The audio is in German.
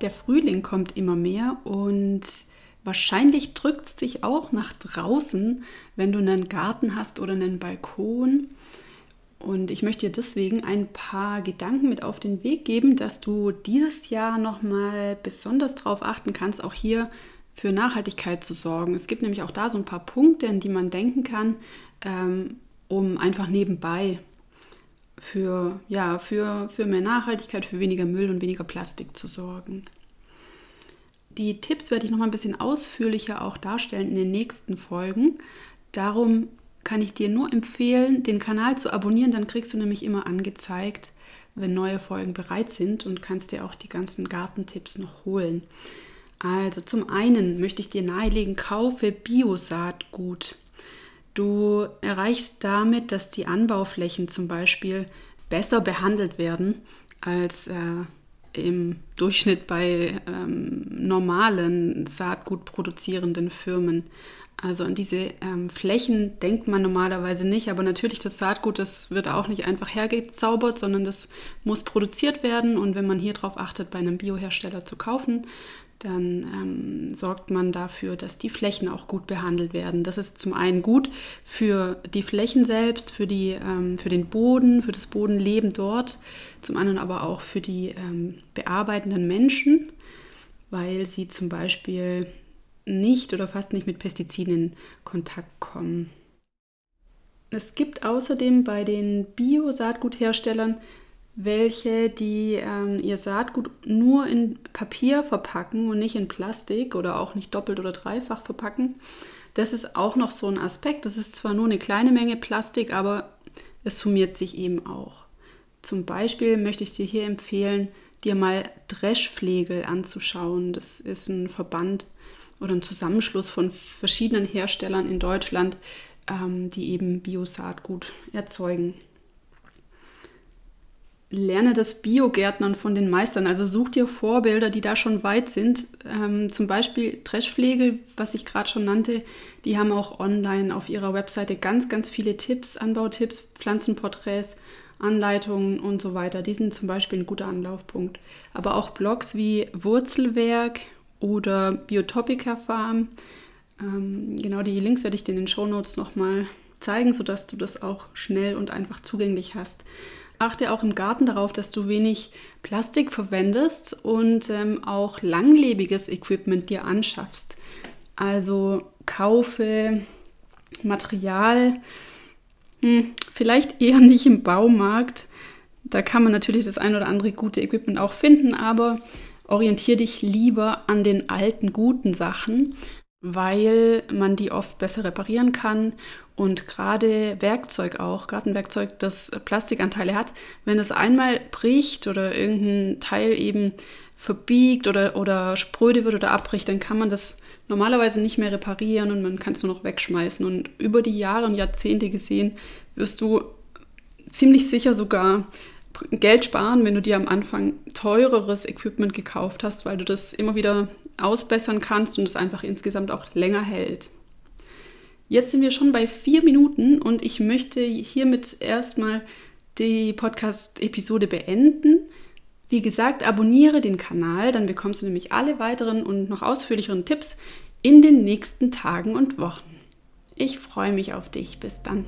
der Frühling kommt immer mehr und wahrscheinlich drückt es dich auch nach draußen, wenn du einen Garten hast oder einen Balkon. Und ich möchte dir deswegen ein paar Gedanken mit auf den Weg geben, dass du dieses Jahr nochmal besonders darauf achten kannst, auch hier für Nachhaltigkeit zu sorgen. Es gibt nämlich auch da so ein paar Punkte, an die man denken kann, ähm, um einfach nebenbei für, ja, für, für mehr Nachhaltigkeit, für weniger Müll und weniger Plastik zu sorgen. Die Tipps werde ich noch mal ein bisschen ausführlicher auch darstellen in den nächsten Folgen. Darum kann ich dir nur empfehlen, den Kanal zu abonnieren, dann kriegst du nämlich immer angezeigt, wenn neue Folgen bereit sind und kannst dir auch die ganzen Gartentipps noch holen. Also zum einen möchte ich dir nahelegen, kaufe Biosaatgut. Du erreichst damit, dass die Anbauflächen zum Beispiel besser behandelt werden als äh, im Durchschnitt bei ähm, normalen Saatgut produzierenden Firmen. Also an diese ähm, Flächen denkt man normalerweise nicht, aber natürlich das Saatgut, das wird auch nicht einfach hergezaubert, sondern das muss produziert werden und wenn man hier darauf achtet, bei einem Biohersteller zu kaufen, dann ähm, sorgt man dafür, dass die Flächen auch gut behandelt werden. Das ist zum einen gut für die Flächen selbst, für, die, ähm, für den Boden, für das Bodenleben dort, zum anderen aber auch für die ähm, bearbeitenden Menschen, weil sie zum Beispiel nicht oder fast nicht mit Pestiziden in Kontakt kommen. Es gibt außerdem bei den Bio-Saatgutherstellern welche, die ähm, ihr Saatgut nur in Papier verpacken und nicht in Plastik oder auch nicht doppelt oder dreifach verpacken. Das ist auch noch so ein Aspekt. Das ist zwar nur eine kleine Menge Plastik, aber es summiert sich eben auch. Zum Beispiel möchte ich dir hier empfehlen, dir mal Dreschflegel anzuschauen. Das ist ein Verband oder ein Zusammenschluss von verschiedenen Herstellern in Deutschland, ähm, die eben Biosaatgut erzeugen lerne das Biogärtnern von den Meistern. Also such dir Vorbilder, die da schon weit sind. Ähm, zum Beispiel Dreschpflege, was ich gerade schon nannte, die haben auch online auf ihrer Webseite ganz, ganz viele Tipps, Anbautipps, Pflanzenporträts, Anleitungen und so weiter. Die sind zum Beispiel ein guter Anlaufpunkt. Aber auch Blogs wie Wurzelwerk oder Biotopica Farm. Ähm, genau die Links werde ich dir in den Shownotes nochmal zeigen, sodass du das auch schnell und einfach zugänglich hast. Achte auch im Garten darauf, dass du wenig Plastik verwendest und ähm, auch langlebiges Equipment dir anschaffst. Also kaufe Material, hm, vielleicht eher nicht im Baumarkt. Da kann man natürlich das ein oder andere gute Equipment auch finden, aber orientiere dich lieber an den alten guten Sachen weil man die oft besser reparieren kann und gerade Werkzeug auch, Gartenwerkzeug, das Plastikanteile hat, wenn es einmal bricht oder irgendein Teil eben verbiegt oder, oder spröde wird oder abbricht, dann kann man das normalerweise nicht mehr reparieren und man kann es nur noch wegschmeißen. Und über die Jahre und Jahrzehnte gesehen wirst du ziemlich sicher sogar Geld sparen, wenn du dir am Anfang teureres Equipment gekauft hast, weil du das immer wieder ausbessern kannst und es einfach insgesamt auch länger hält. Jetzt sind wir schon bei vier Minuten und ich möchte hiermit erstmal die Podcast-Episode beenden. Wie gesagt, abonniere den Kanal, dann bekommst du nämlich alle weiteren und noch ausführlicheren Tipps in den nächsten Tagen und Wochen. Ich freue mich auf dich. Bis dann.